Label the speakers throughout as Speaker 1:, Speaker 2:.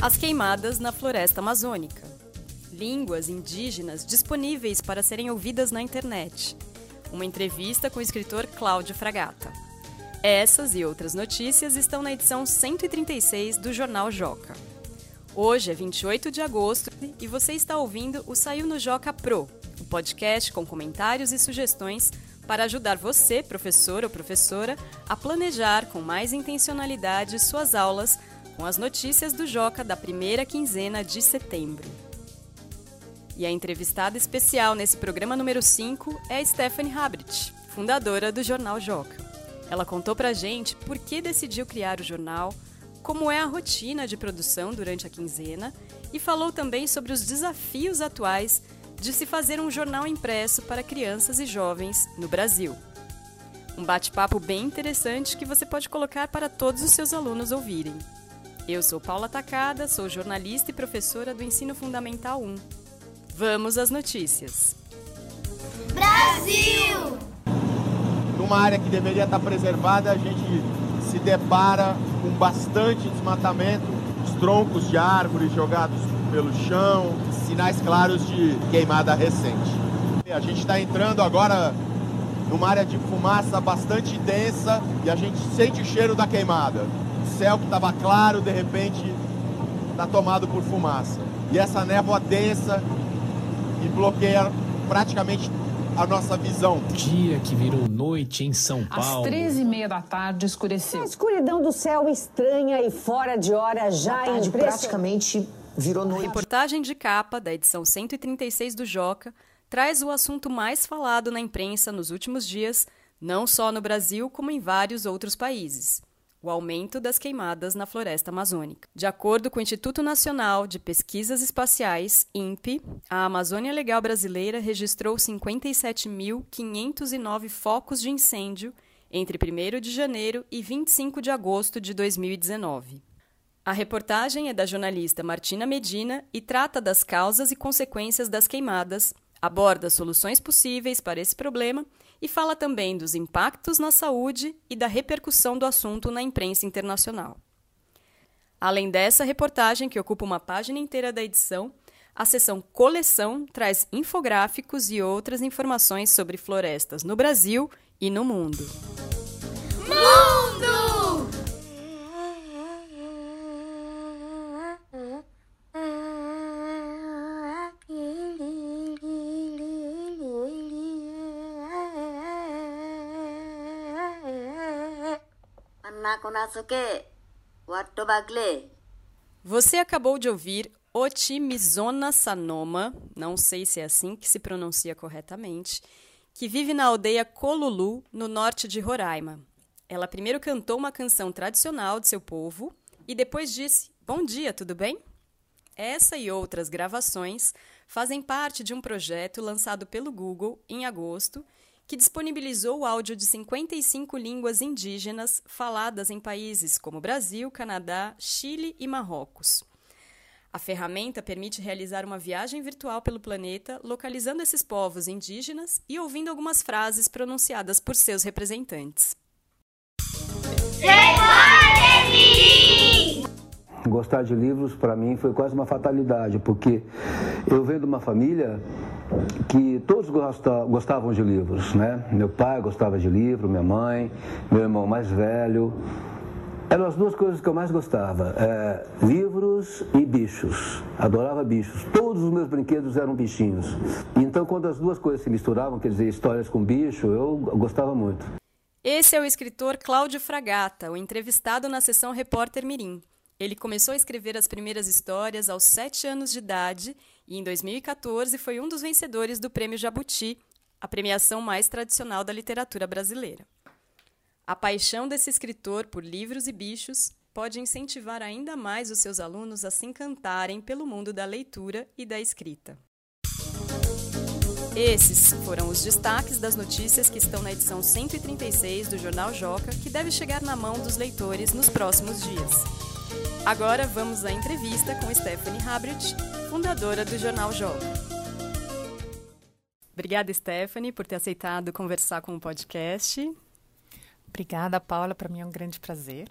Speaker 1: As queimadas na floresta amazônica. Línguas indígenas disponíveis para serem ouvidas na internet. Uma entrevista com o escritor Cláudio Fragata. Essas e outras notícias estão na edição 136 do Jornal Joca. Hoje é 28 de agosto e você está ouvindo o Saiu no Joca Pro, o um podcast com comentários e sugestões para ajudar você, professor ou professora, a planejar com mais intencionalidade suas aulas com as notícias do Joca da primeira quinzena de setembro. E a entrevistada especial nesse programa número 5 é Stephanie Habrit, fundadora do Jornal Joca. Ela contou pra gente por que decidiu criar o jornal, como é a rotina de produção durante a quinzena e falou também sobre os desafios atuais de se fazer um jornal impresso para crianças e jovens no Brasil. Um bate-papo bem interessante que você pode colocar para todos os seus alunos ouvirem. Eu sou Paula Tacada, sou jornalista e professora do Ensino Fundamental 1. Vamos às notícias.
Speaker 2: Brasil!
Speaker 3: Numa área que deveria estar preservada, a gente se depara com bastante desmatamento, os troncos de árvores jogados pelo chão, sinais claros de queimada recente. A gente está entrando agora numa área de fumaça bastante densa e a gente sente o cheiro da queimada céu que estava claro, de repente está tomado por fumaça. E essa névoa densa e bloqueia praticamente a nossa visão.
Speaker 4: Dia que virou noite em São Paulo.
Speaker 5: Às 13 e meia da tarde escureceu.
Speaker 6: A escuridão do céu estranha e fora de hora já
Speaker 7: tarde praticamente virou noite.
Speaker 1: A reportagem de capa da edição 136 do Joca traz o assunto mais falado na imprensa nos últimos dias, não só no Brasil, como em vários outros países o aumento das queimadas na floresta amazônica. De acordo com o Instituto Nacional de Pesquisas Espaciais, INPE, a Amazônia Legal Brasileira registrou 57.509 focos de incêndio entre 1 de janeiro e 25 de agosto de 2019. A reportagem é da jornalista Martina Medina e trata das causas e consequências das queimadas, aborda soluções possíveis para esse problema e fala também dos impactos na saúde e da repercussão do assunto na imprensa internacional. Além dessa reportagem, que ocupa uma página inteira da edição, a seção Coleção traz infográficos e outras informações sobre florestas no Brasil e no mundo. Você acabou de ouvir Otimizona Sanoma, não sei se é assim que se pronuncia corretamente, que vive na aldeia Colulu, no norte de Roraima. Ela primeiro cantou uma canção tradicional de seu povo e depois disse: Bom dia, tudo bem? Essa e outras gravações fazem parte de um projeto lançado pelo Google em agosto que disponibilizou o áudio de 55 línguas indígenas faladas em países como Brasil, Canadá, Chile e Marrocos. A ferramenta permite realizar uma viagem virtual pelo planeta, localizando esses povos indígenas e ouvindo algumas frases pronunciadas por seus representantes.
Speaker 8: Gostar de livros para mim foi quase uma fatalidade, porque eu venho de uma família que todos gostavam de livros, né? Meu pai gostava de livro, minha mãe, meu irmão mais velho. Eram as duas coisas que eu mais gostava: é, livros e bichos. Adorava bichos. Todos os meus brinquedos eram bichinhos. Então, quando as duas coisas se misturavam, quer dizer, histórias com bicho, eu gostava muito.
Speaker 1: Esse é o escritor Cláudio Fragata, o entrevistado na sessão Repórter Mirim. Ele começou a escrever as primeiras histórias aos sete anos de idade e, em 2014, foi um dos vencedores do Prêmio Jabuti, a premiação mais tradicional da literatura brasileira. A paixão desse escritor por livros e bichos pode incentivar ainda mais os seus alunos a se encantarem pelo mundo da leitura e da escrita. Esses foram os destaques das notícias que estão na edição 136 do Jornal Joca, que deve chegar na mão dos leitores nos próximos dias. Agora vamos à entrevista com Stephanie Habrit, fundadora do Jornal Joga. Obrigada, Stephanie, por ter aceitado conversar com o podcast.
Speaker 5: Obrigada, Paula. Para mim é um grande prazer.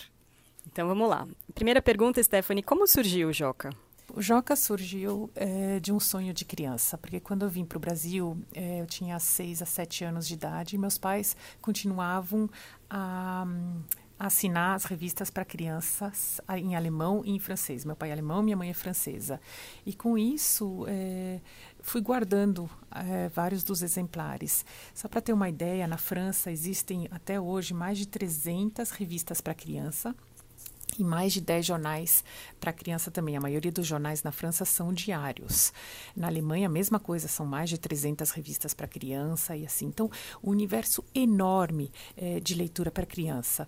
Speaker 1: Então vamos lá. Primeira pergunta, Stephanie, como surgiu o Joca?
Speaker 2: O Joca surgiu é, de um sonho de criança, porque quando eu vim para o Brasil, é, eu tinha seis a sete anos de idade e meus pais continuavam a, a assinar as revistas para crianças em alemão e em francês. Meu pai é alemão, minha mãe é francesa. E com isso, é, fui guardando é, vários dos exemplares. Só para ter uma ideia, na França existem até hoje mais de 300 revistas para criança e mais de 10 jornais para criança também. A maioria dos jornais na França são diários. Na Alemanha, a mesma coisa, são mais de 300 revistas para criança e assim. Então, um universo enorme é, de leitura para criança.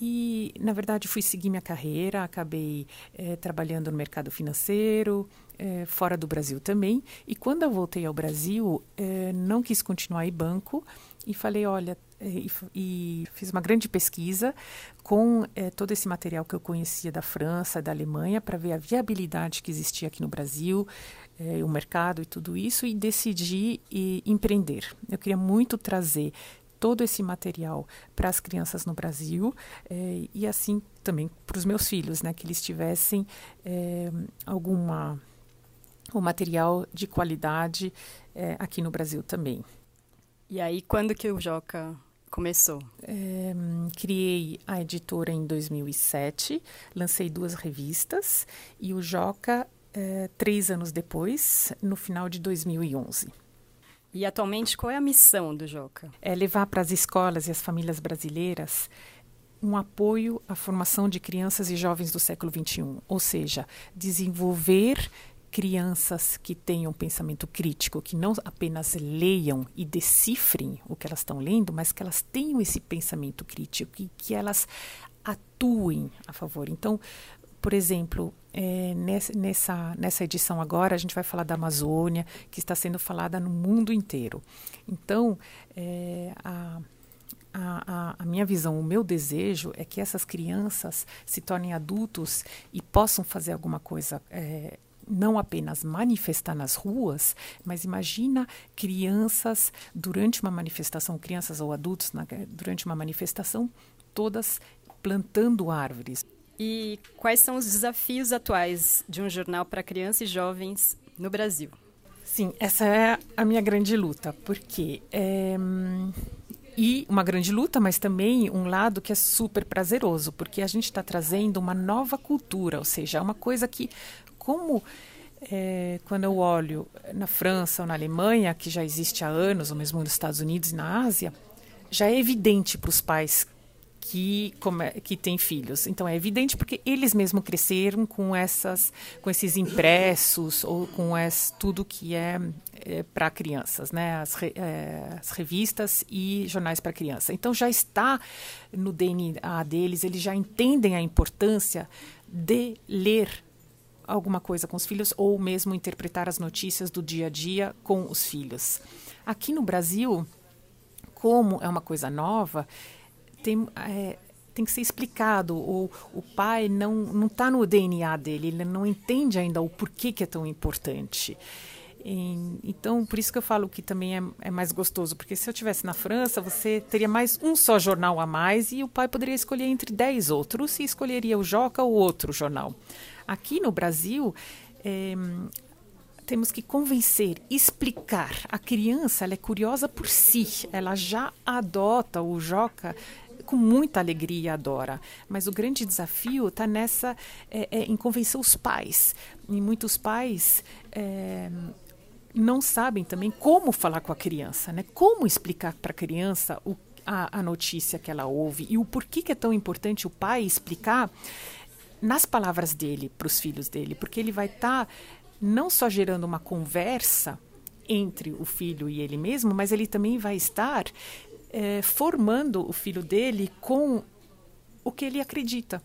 Speaker 2: E, na verdade, fui seguir minha carreira, acabei é, trabalhando no mercado financeiro, é, fora do Brasil também. E quando eu voltei ao Brasil, é, não quis continuar em banco e falei: olha, e, e, fiz uma grande pesquisa com todo esse material que eu conhecia da França, da Alemanha, para ver a viabilidade que existia aqui no Brasil, o mercado e tudo isso, e decidi e, empreender. Eu queria muito trazer todo esse material para as crianças no Brasil é, e assim também para os meus filhos, né, que eles tivessem alguma o material de qualidade aqui no Brasil também.
Speaker 1: E aí, quando que o Joca começou?
Speaker 2: É, criei a editora em 2007, lancei duas revistas e o Joca três anos depois, no final de 2011.
Speaker 1: E atualmente qual é a missão do Joca?
Speaker 2: É levar para as escolas e as famílias brasileiras um apoio à formação de crianças e jovens do século XXI, ou seja, desenvolver crianças que tenham pensamento crítico, que não apenas leiam e decifrem o que elas estão lendo, mas que elas tenham esse pensamento crítico e que elas atuem a favor. Então, por exemplo, é, nessa, nessa edição agora, a gente vai falar da Amazônia, que está sendo falada no mundo inteiro. Então, é, a, a, a, minha visão, o meu desejo é que essas crianças se tornem adultos e possam fazer alguma coisa é, não apenas manifestar nas ruas, mas imagina crianças durante uma manifestação, crianças ou adultos na, durante uma manifestação, todas plantando árvores.
Speaker 1: E quais são os desafios atuais de um jornal para crianças e jovens no Brasil?
Speaker 2: Sim, essa é a minha grande luta, porque é, e uma grande luta, mas também um lado que é super prazeroso, porque a gente está trazendo uma nova cultura, ou seja, é uma coisa que como é, quando eu olho na França ou na Alemanha, que já existe há anos, ou mesmo nos Estados Unidos e na Ásia, já é evidente para os pais que, que têm filhos. Então é evidente porque eles mesmos cresceram com essas, com esses impressos ou com tudo que é, é para crianças, né? As, re, é, as, revistas e jornais para criança. Então já está no DNA deles, eles já entendem a importância de ler alguma coisa com os filhos ou mesmo interpretar as notícias do dia a dia com os filhos. Aqui no Brasil, como é uma coisa nova, tem, é, tem que ser explicado. O, o pai não está no DNA dele, ele não entende ainda o porquê que é tão importante. E, então, por isso que eu falo que também é, é mais gostoso, porque se eu tivesse na França, você teria mais um só jornal a mais e o pai poderia escolher entre dez outros e escolheria o Joca ou outro jornal. Aqui no Brasil, é, temos que convencer, explicar. A criança ela é curiosa por si, ela já adota o Joca com muita alegria adora. Mas o grande desafio está nessa é, é, em convencer os pais. E muitos pais é, não sabem também como falar com a criança, né? Como explicar para a criança o, a, a notícia que ela ouve e o porquê que é tão importante o pai explicar nas palavras dele para os filhos dele, porque ele vai estar tá não só gerando uma conversa entre o filho e ele mesmo, mas ele também vai estar é, formando o filho dele com o que ele acredita.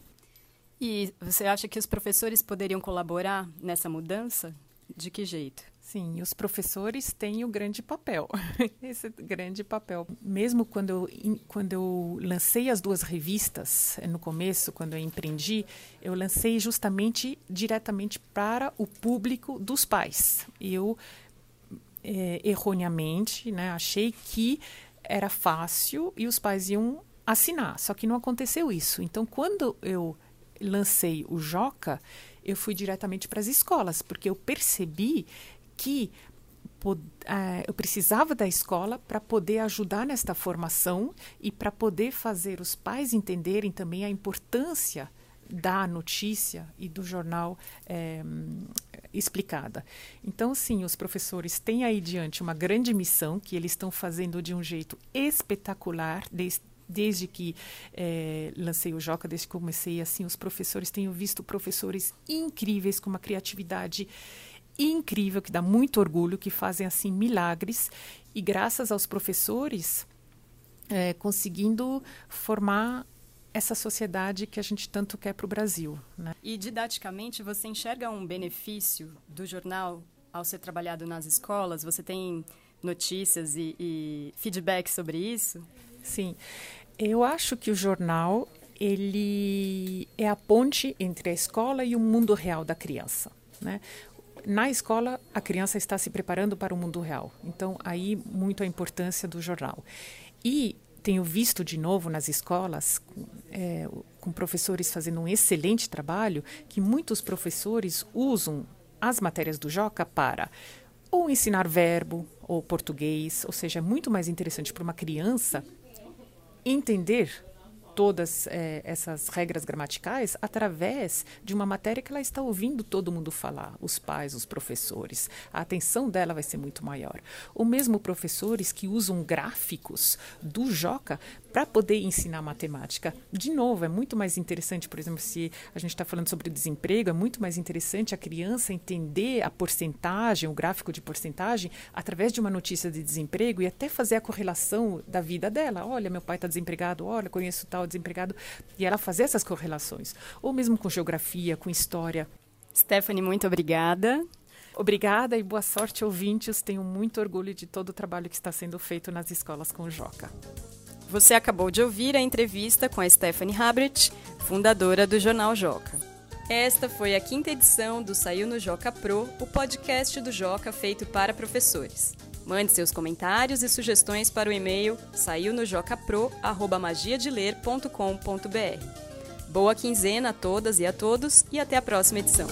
Speaker 1: E você acha que os professores poderiam colaborar nessa mudança? De que jeito?
Speaker 2: Sim, os professores têm o grande papel, esse grande papel. Mesmo quando eu, quando eu lancei as duas revistas, eh, no começo, quando eu empreendi, eu lancei justamente diretamente para o público dos pais. Eu, é, erroneamente, né, achei que era fácil e os pais iam assinar, só que não aconteceu isso. Então, quando eu lancei o Joca, eu fui diretamente para as escolas, porque eu percebi que é, eu precisava da escola para poder ajudar nesta formação e para poder fazer os pais entenderem também a importância da notícia e do jornal é, explicada. Então, sim, os professores têm aí diante uma grande missão que eles estão fazendo de um jeito espetacular desde, desde que é, lancei o Joca, desde que comecei, assim, os professores tenho visto professores incríveis com uma criatividade incrível, que dá muito orgulho, que fazem assim milagres e graças aos professores é, conseguindo formar essa sociedade que a gente tanto quer para o Brasil. Né?
Speaker 1: E didaticamente você enxerga um benefício do jornal ao ser trabalhado nas escolas? Você tem notícias e, e feedback sobre isso?
Speaker 2: Sim, eu acho que o jornal ele é a ponte entre a escola e o mundo real da criança. Né? na escola a criança está se preparando para o mundo real. Então aí muito a importância do jornal. E tenho visto de novo nas escolas é, com professores fazendo um excelente trabalho que muitos professores usam as matérias do Joca para ou ensinar verbo ou português, ou seja, é muito mais interessante para uma criança entender todas é, essas regras gramaticais através de uma matéria que ela está ouvindo todo mundo falar, os pais, os professores. A atenção dela vai ser muito maior. Ou mesmo professores que usam gráficos do Joca para poder ensinar matemática. De novo, é muito mais interessante, por exemplo, se a gente está falando sobre desemprego, é muito mais interessante a criança entender a porcentagem, o gráfico de porcentagem, através de uma notícia de desemprego e até fazer a correlação da vida dela. Olha, meu pai está desempregado, olha, conheço tal desempregado, e ela fazer essas correlações. Ou mesmo com geografia, com história.
Speaker 1: Stephanie, muito obrigada.
Speaker 2: Obrigada e boa sorte, ouvintes. Tenho muito orgulho de todo o trabalho que está sendo feito nas escolas com o Joca.
Speaker 1: Você acabou de ouvir a entrevista com a Stephanie Habrit, fundadora do Jornal Joca. Esta foi a quinta edição do Saiu no Joca Pro, o podcast do Joca feito para professores. Mande seus comentários e sugestões para o e-mail saiunojocapro@magiadeler.com.br. Boa quinzena a todas e a todos e até a próxima edição.